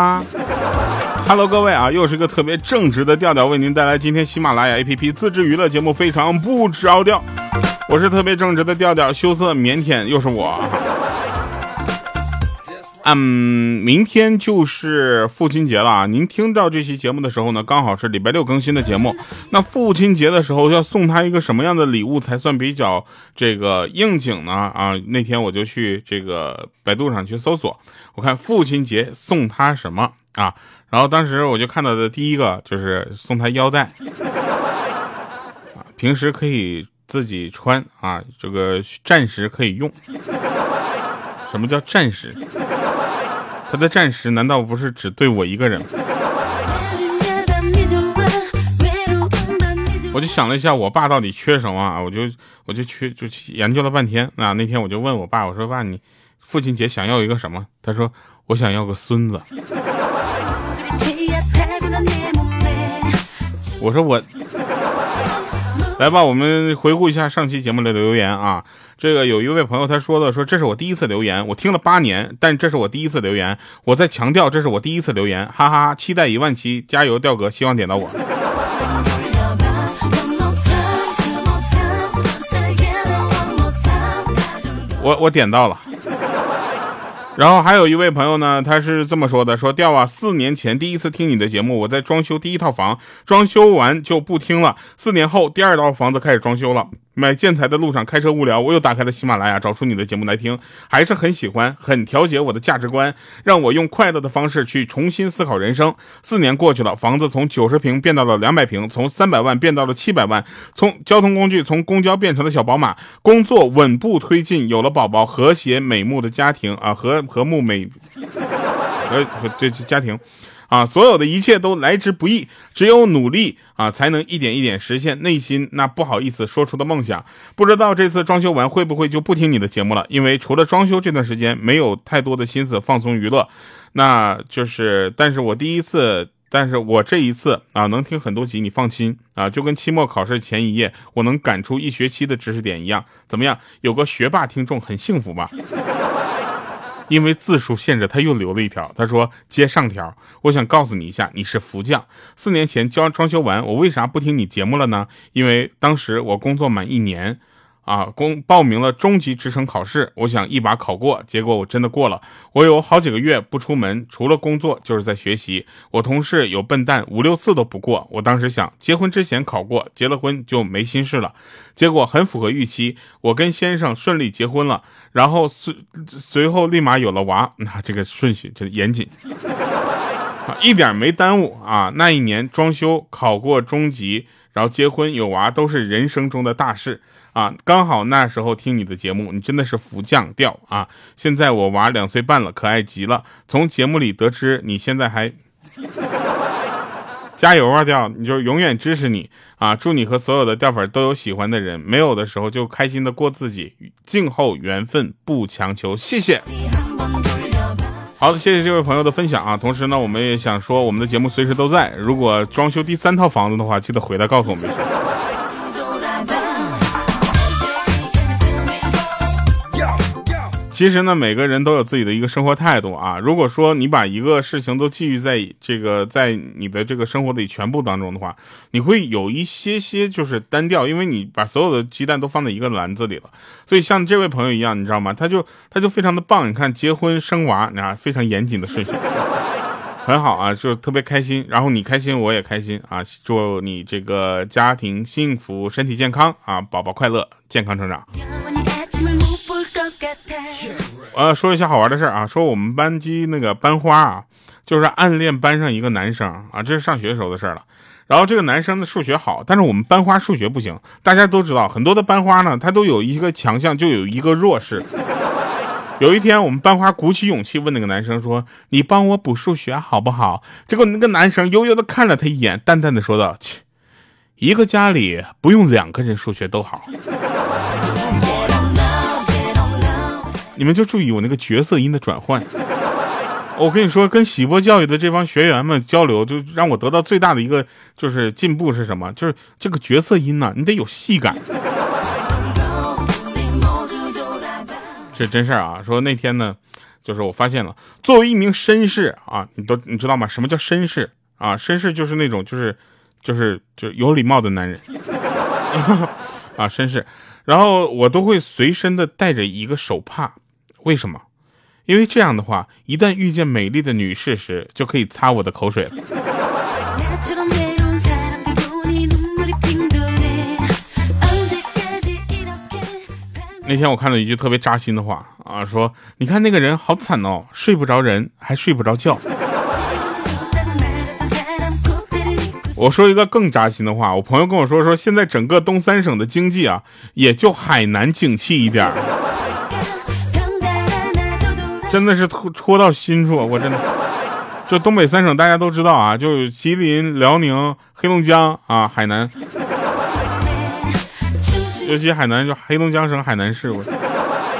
哈。Hello，各位啊，又是一个特别正直的调调，为您带来今天喜马拉雅 APP 自制娱乐节目，非常不着调。我是特别正直的调调，羞涩腼腆，又是我。嗯，明天就是父亲节了啊！您听到这期节目的时候呢，刚好是礼拜六更新的节目。那父亲节的时候要送他一个什么样的礼物才算比较这个应景呢？啊，那天我就去这个百度上去搜索，我看父亲节送他什么啊？然后当时我就看到的第一个就是送他腰带，啊，平时可以自己穿啊，这个暂时可以用。什么叫暂时？他的暂时难道不是只对我一个人？我就想了一下，我爸到底缺什么啊？我就我就缺就去研究了半天啊。那天我就问我爸，我说爸，你父亲节想要一个什么？他说我想要个孙子。我说我。来吧，我们回顾一下上期节目的留言啊。这个有一位朋友他说的，说这是我第一次留言，我听了八年，但这是我第一次留言。我在强调，这是我第一次留言，哈哈！期待一万期，加油，调哥，希望点到我。我我点到了。然后还有一位朋友呢，他是这么说的：说调啊，四年前第一次听你的节目，我在装修第一套房，装修完就不听了。四年后，第二套房子开始装修了。买建材的路上开车无聊，我又打开了喜马拉雅，找出你的节目来听，还是很喜欢，很调节我的价值观，让我用快乐的方式去重新思考人生。四年过去了，房子从九十平变到了两百平，从三百万变到了七百万，从交通工具从公交变成了小宝马，工作稳步推进，有了宝宝，和谐美目的家庭啊，和和睦美和和这家庭。啊，所有的一切都来之不易，只有努力啊，才能一点一点实现内心那不好意思说出的梦想。不知道这次装修完会不会就不听你的节目了？因为除了装修这段时间，没有太多的心思放松娱乐。那就是，但是我第一次，但是我这一次啊，能听很多集，你放心啊，就跟期末考试前一夜，我能赶出一学期的知识点一样。怎么样？有个学霸听众很幸福吧？因为字数限制，他又留了一条。他说：“接上条，我想告诉你一下，你是福将。四年前交装修完，我为啥不听你节目了呢？因为当时我工作满一年。”啊，公报名了中级职称考试，我想一把考过，结果我真的过了。我有好几个月不出门，除了工作就是在学习。我同事有笨蛋五六次都不过，我当时想结婚之前考过，结了婚就没心事了。结果很符合预期，我跟先生顺利结婚了，然后随随后立马有了娃。那这个顺序真严谨，一点没耽误啊。那一年装修考过中级，然后结婚有娃，都是人生中的大事。啊，刚好那时候听你的节目，你真的是福将调啊！现在我娃两岁半了，可爱极了。从节目里得知你现在还 加油啊，调，你就永远支持你啊！祝你和所有的调粉都有喜欢的人，没有的时候就开心的过自己。静候缘分，不强求。谢谢。好的，谢谢这位朋友的分享啊！同时呢，我们也想说，我们的节目随时都在。如果装修第三套房子的话，记得回来告诉我们。其实呢，每个人都有自己的一个生活态度啊。如果说你把一个事情都寄予在这个在你的这个生活里全部当中的话，你会有一些些就是单调，因为你把所有的鸡蛋都放在一个篮子里了。所以像这位朋友一样，你知道吗？他就他就非常的棒。你看，结婚生娃，你看非常严谨的顺序，很好啊，就特别开心。然后你开心，我也开心啊。祝你这个家庭幸福，身体健康啊，宝宝快乐，健康成长。呃，说一下好玩的事儿啊，说我们班级那个班花啊，就是暗恋班上一个男生啊，这是上学时候的事儿了。然后这个男生的数学好，但是我们班花数学不行。大家都知道，很多的班花呢，他都有一个强项，就有一个弱势。有一天，我们班花鼓起勇气问那个男生说：“你帮我补数学好不好？”结果那个男生悠悠的看了他一眼，淡淡的说道：“切，一个家里不用两个人数学都好。”你们就注意我那个角色音的转换。我跟你说，跟喜波教育的这帮学员们交流，就让我得到最大的一个就是进步是什么？就是这个角色音呢，你得有戏感。是真事儿啊！说那天呢，就是我发现了，作为一名绅士啊，你都你知道吗？什么叫绅士啊？绅士就是那种就是就是就有礼貌的男人 啊，绅士。然后我都会随身的带着一个手帕，为什么？因为这样的话，一旦遇见美丽的女士时，就可以擦我的口水了。那天我看到一句特别扎心的话啊，说你看那个人好惨哦，睡不着人，还睡不着觉。我说一个更扎心的话，我朋友跟我说说，现在整个东三省的经济啊，也就海南景气一点真的是戳戳到心处，我真的。就东北三省大家都知道啊，就吉林、辽宁、黑龙江啊，海南。尤其海南，就黑龙江省海南市，我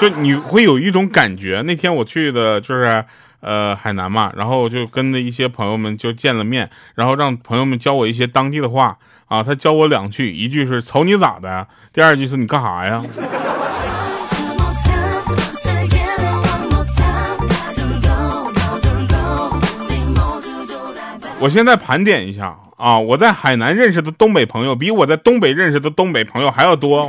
就你会有一种感觉。那天我去的就是呃海南嘛，然后就跟着一些朋友们就见了面，然后让朋友们教我一些当地的话啊。他教我两句，一句是瞅你咋的，第二句是你干啥呀？我现在盘点一下。啊！我在海南认识的东北朋友，比我在东北认识的东北朋友还要多。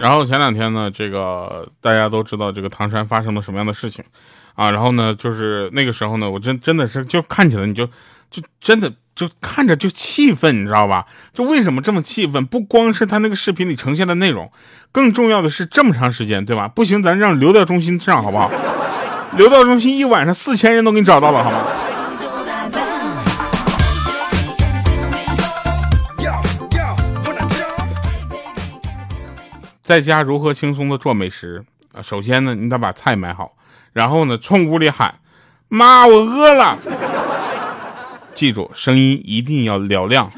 然后前两天呢，这个大家都知道这个唐山发生了什么样的事情啊？然后呢，就是那个时候呢，我真真的是就看起来你就就真的。就看着就气愤，你知道吧？就为什么这么气愤？不光是他那个视频里呈现的内容，更重要的是这么长时间，对吧？不行，咱让流调中心上好不好？流调中心一晚上四千人都给你找到了，好吗？在家如何轻松的做美食啊？首先呢，你得把菜买好，然后呢，冲屋里喊：“妈，我饿了。”记住，声音一定要嘹亮。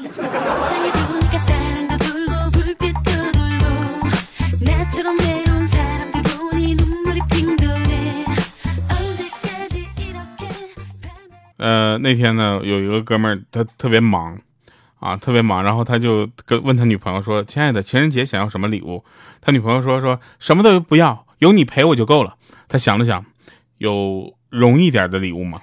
呃，那天呢，有一个哥们儿，他特别忙啊，特别忙，然后他就跟问他女朋友说：“亲爱的，情人节想要什么礼物？”他女朋友说：“说什么都不要，有你陪我就够了。”他想了想，有容易点的礼物吗？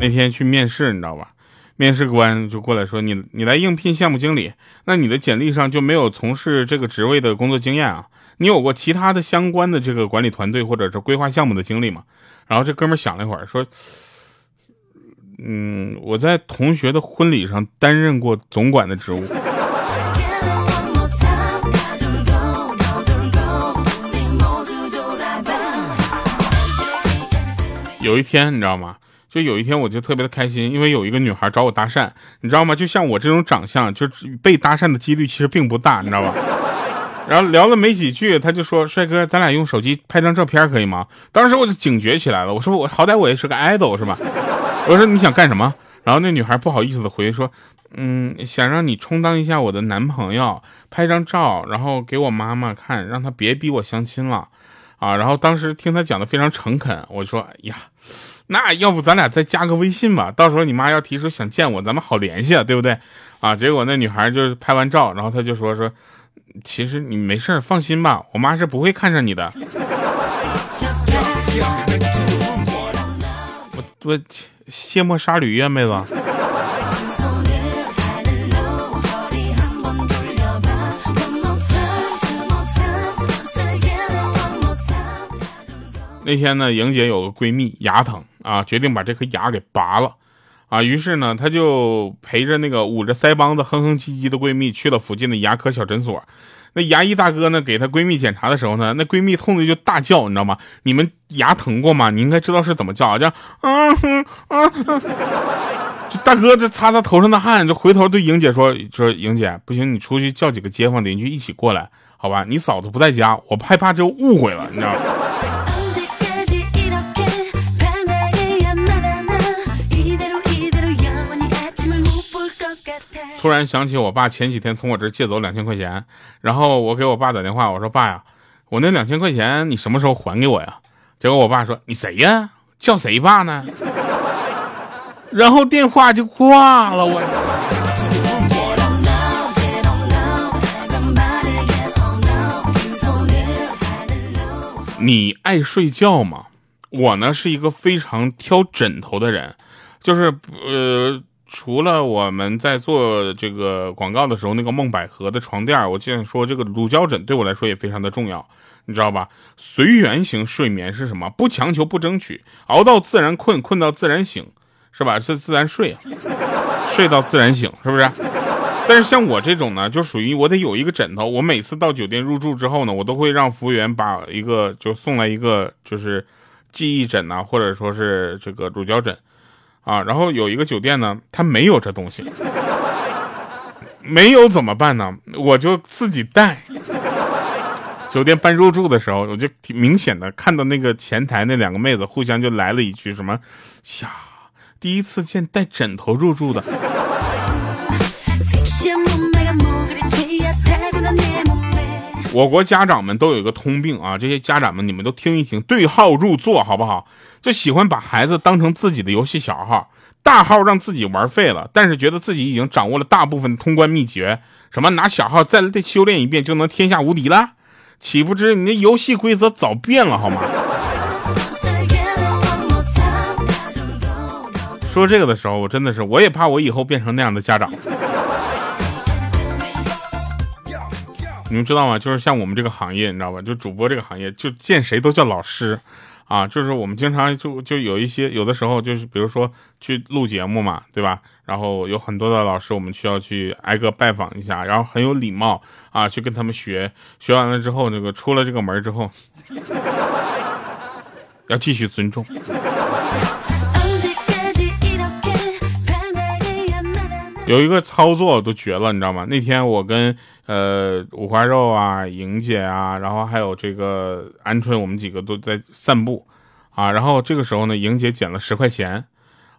那天去面试，你知道吧？面试官就过来说：“你你来应聘项目经理，那你的简历上就没有从事这个职位的工作经验啊？你有过其他的相关的这个管理团队或者是规划项目的经历吗？”然后这哥们想了一会儿说：“嗯，我在同学的婚礼上担任过总管的职务。”有一天，你知道吗？就有一天，我就特别的开心，因为有一个女孩找我搭讪，你知道吗？就像我这种长相，就被搭讪的几率其实并不大，你知道吧？然后聊了没几句，他就说：“帅哥，咱俩用手机拍张照片可以吗？”当时我就警觉起来了，我说：“我好歹我也是个 idol 是吧？” 我说：“你想干什么？”然后那女孩不好意思的回说：“嗯，想让你充当一下我的男朋友，拍张照，然后给我妈妈看，让她别逼我相亲了。”啊，然后当时听他讲的非常诚恳，我说：“哎呀。”那要不咱俩再加个微信吧，到时候你妈要提出想见我，咱们好联系啊，对不对？啊，结果那女孩就是拍完照，然后她就说说，其实你没事放心吧，我妈是不会看上你的。我我卸磨杀驴呀，妹子。那天呢，莹姐有个闺蜜牙疼啊，决定把这颗牙给拔了，啊，于是呢，她就陪着那个捂着腮帮子哼哼唧唧的闺蜜去了附近的牙科小诊所。那牙医大哥呢，给她闺蜜检查的时候呢，那闺蜜痛的就大叫，你知道吗？你们牙疼过吗？你应该知道是怎么叫啊，叫啊哼啊哼。这大哥这擦擦头上的汗，就回头对莹姐说说，莹姐不行，你出去叫几个街坊邻居一起过来，好吧？你嫂子不在家，我害怕就误会了，你知道吗？突然想起我爸前几天从我这借走两千块钱，然后我给我爸打电话，我说爸呀，我那两千块钱你什么时候还给我呀？结果我爸说你谁呀？叫谁爸呢？然后电话就挂了，我。你爱睡觉吗？我呢是一个非常挑枕头的人，就是呃，除了我们在做这个广告的时候，那个梦百合的床垫，我经常说这个乳胶枕对我来说也非常的重要，你知道吧？随缘型睡眠是什么？不强求，不争取，熬到自然困，困到自然醒，是吧？是自然睡，睡到自然醒，是不是？但是像我这种呢，就属于我得有一个枕头。我每次到酒店入住之后呢，我都会让服务员把一个就送来一个就是记忆枕呐，或者说是这个乳胶枕啊。然后有一个酒店呢，他没有这东西，没有怎么办呢？我就自己带。酒店办入住的时候，我就挺明显的看到那个前台那两个妹子互相就来了一句什么呀，第一次见带枕头入住的。我国家长们都有一个通病啊，这些家长们你们都听一听，对号入座好不好？就喜欢把孩子当成自己的游戏小号，大号让自己玩废了，但是觉得自己已经掌握了大部分通关秘诀，什么拿小号再修炼一遍就能天下无敌了？岂不知你那游戏规则早变了好吗？说这个的时候，我真的是我也怕我以后变成那样的家长。你们知道吗？就是像我们这个行业，你知道吧？就主播这个行业，就见谁都叫老师，啊，就是我们经常就就有一些有的时候就是，比如说去录节目嘛，对吧？然后有很多的老师，我们需要去挨个拜访一下，然后很有礼貌啊，去跟他们学，学完了之后，那个出了这个门之后，要继续尊重。有一个操作都绝了，你知道吗？那天我跟呃五花肉啊、莹姐啊，然后还有这个鹌鹑，我们几个都在散步啊。然后这个时候呢，莹姐捡了十块钱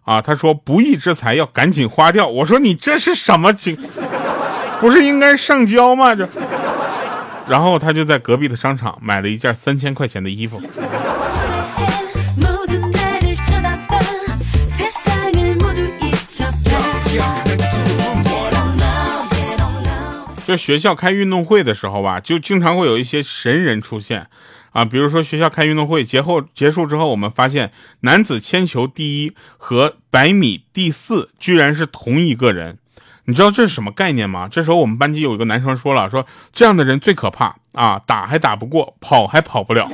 啊，她说不义之财要赶紧花掉。我说你这是什么情？不是应该上交吗？这。然后她就在隔壁的商场买了一件三千块钱的衣服。就学校开运动会的时候吧，就经常会有一些神人出现，啊，比如说学校开运动会结后结束之后，我们发现男子铅球第一和百米第四居然是同一个人，你知道这是什么概念吗？这时候我们班级有一个男生说了，说这样的人最可怕啊，打还打不过，跑还跑不了。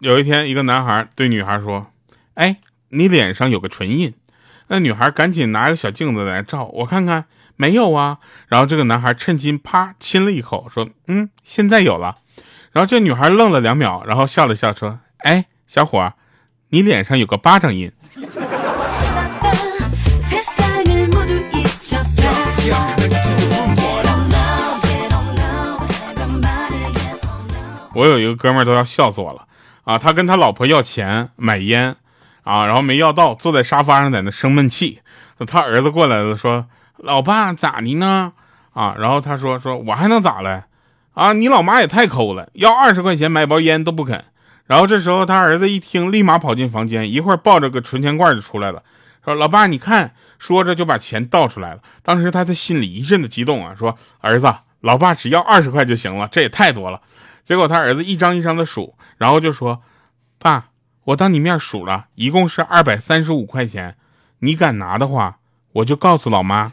有一天，一个男孩对女孩说：“哎。”你脸上有个唇印，那女孩赶紧拿个小镜子来照，我看看，没有啊。然后这个男孩趁机啪亲了一口，说：“嗯，现在有了。”然后这女孩愣了两秒，然后笑了笑说：“哎，小伙，你脸上有个巴掌印。”我有一个哥们儿都要笑死我了啊！他跟他老婆要钱买烟。啊，然后没要到，坐在沙发上在那生闷气。他儿子过来了，说：“老爸咋的呢？”啊，然后他说：“说我还能咋了？啊，你老妈也太抠了，要二十块钱买包烟都不肯。”然后这时候他儿子一听，立马跑进房间，一会儿抱着个存钱罐就出来了，说：“老爸，你看。”说着就把钱倒出来了。当时他的心里一阵的激动啊，说：“儿子，老爸只要二十块就行了，这也太多了。”结果他儿子一张一张的数，然后就说：“爸。”我当你面数了，一共是二百三十五块钱。你敢拿的话，我就告诉老妈。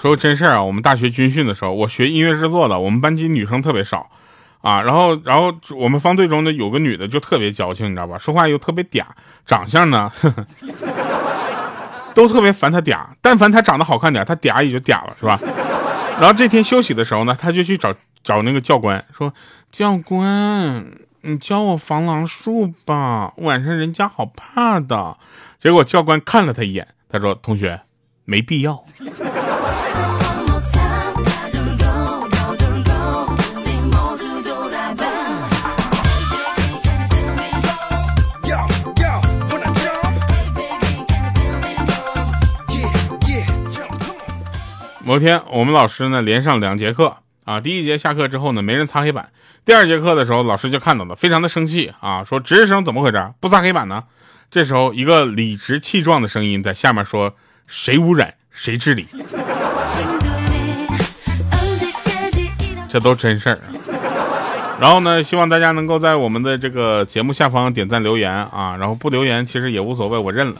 说真事儿啊，我们大学军训的时候，我学音乐制作的，我们班级女生特别少啊。然后，然后我们方队中的有个女的就特别矫情，你知道吧？说话又特别嗲，长相呢。呵 呵都特别烦他嗲，但凡他长得好看点，他嗲也就嗲了，是吧？然后这天休息的时候呢，他就去找找那个教官，说：“教官，你教我防狼术吧，晚上人家好怕的。”结果教官看了他一眼，他说：“同学，没必要。”昨天我们老师呢连上两节课啊，第一节下课之后呢没人擦黑板，第二节课的时候老师就看到了，非常的生气啊，说值日生怎么回事？不擦黑板呢？这时候一个理直气壮的声音在下面说：“谁污染谁治理。”这都真事儿。然后呢，希望大家能够在我们的这个节目下方点赞留言啊，然后不留言其实也无所谓，我认了。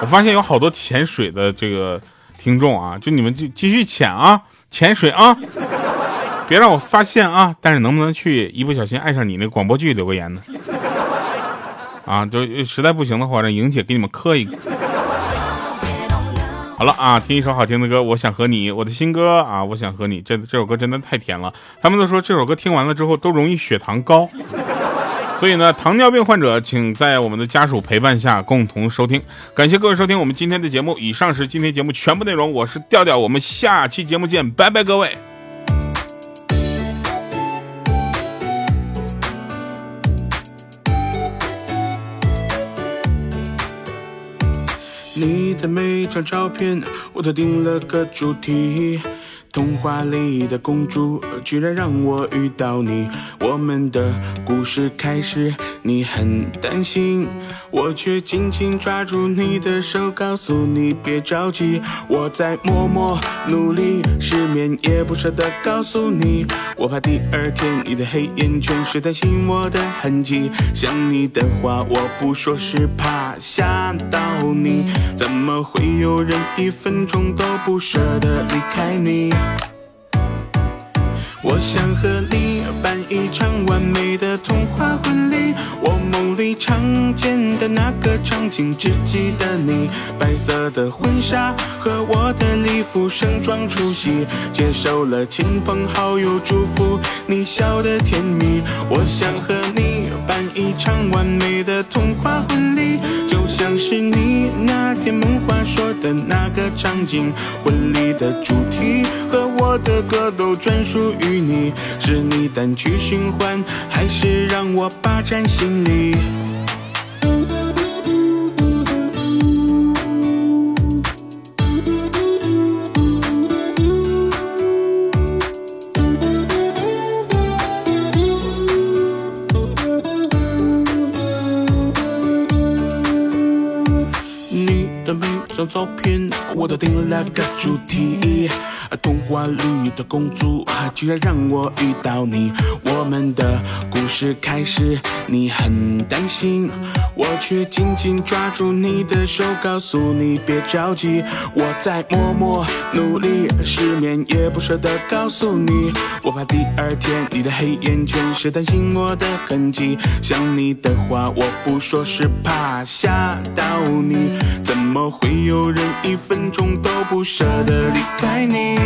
我发现有好多潜水的这个听众啊，就你们就继续潜啊，潜水啊，别让我发现啊。但是能不能去一不小心爱上你那广播剧留个言呢？啊，就实在不行的话，让莹姐给你们磕一个。好了啊，听一首好听的歌，我想和你，我的新歌啊，我想和你，这这首歌真的太甜了。他们都说这首歌听完了之后都容易血糖高，所以呢，糖尿病患者请在我们的家属陪伴下共同收听。感谢各位收听我们今天的节目，以上是今天节目全部内容。我是调调，我们下期节目见，拜拜，各位。你的每张照片，我都定了个主题。童话里的公主，居然让我遇到你。我们的故事开始，你很担心，我却紧紧抓住你的手，告诉你别着急，我在默默努力，失眠也不舍得告诉你。我怕第二天你的黑眼圈是担心我的痕迹。想你的话我不说，是怕吓到你。怎么会有人一分钟都不舍得离开你？我想和你办一场完美的童话婚礼，我梦里常见的那个场景，只记得你白色的婚纱和我的礼服，盛装出席，接受了亲朋好友祝福，你笑得甜蜜。我想和你办一场完美的童话婚礼，就像是你天梦话说的那个场景，婚礼的主题和我的歌都专属于。你是你单曲循环，还是让我霸占心里？张照片，我都定了个主题。童话里的公主，居然让我遇到你。我们的故事开始，你很担心，我却紧紧抓住你的手，告诉你别着急，我在默默努力，失眠也不舍得告诉你。我怕第二天你的黑眼圈是担心我的痕迹。想你的话我不说，是怕吓到你。怎么会有人一分钟都不舍得离开你？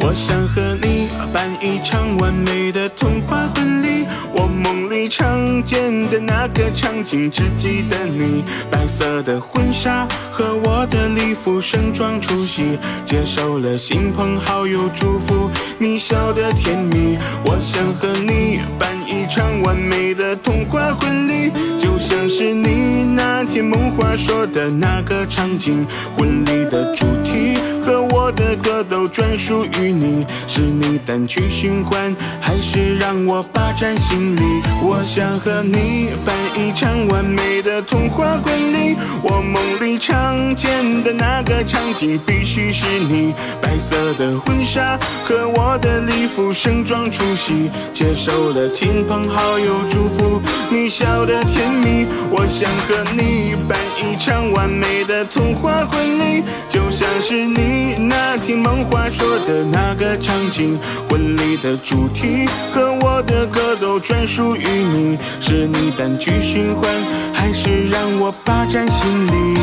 我想和你办一场完美的童话婚礼，我梦里常见的那个场景，只记得你白色的婚纱和我的礼服，盛装出席，接受了亲朋好友祝福，你笑得甜蜜。我想和你办一场完美的童话婚礼，就像是你那天梦话说的那个场景，婚礼的主题和我的歌都专属于你。是你单曲循环，还是让我霸占心里？我想和你办一场完美的童话婚礼，我梦里常见的那个场景，必须是你白色的婚纱和我的礼服，盛装出席，接受了亲朋好友祝福，你笑得甜蜜。我想和你办一场完美的童话婚礼，就像是你那天梦话说的那个场景，婚礼的主题和我的歌都专属于你。是你单曲循环，还是让我霸占心里？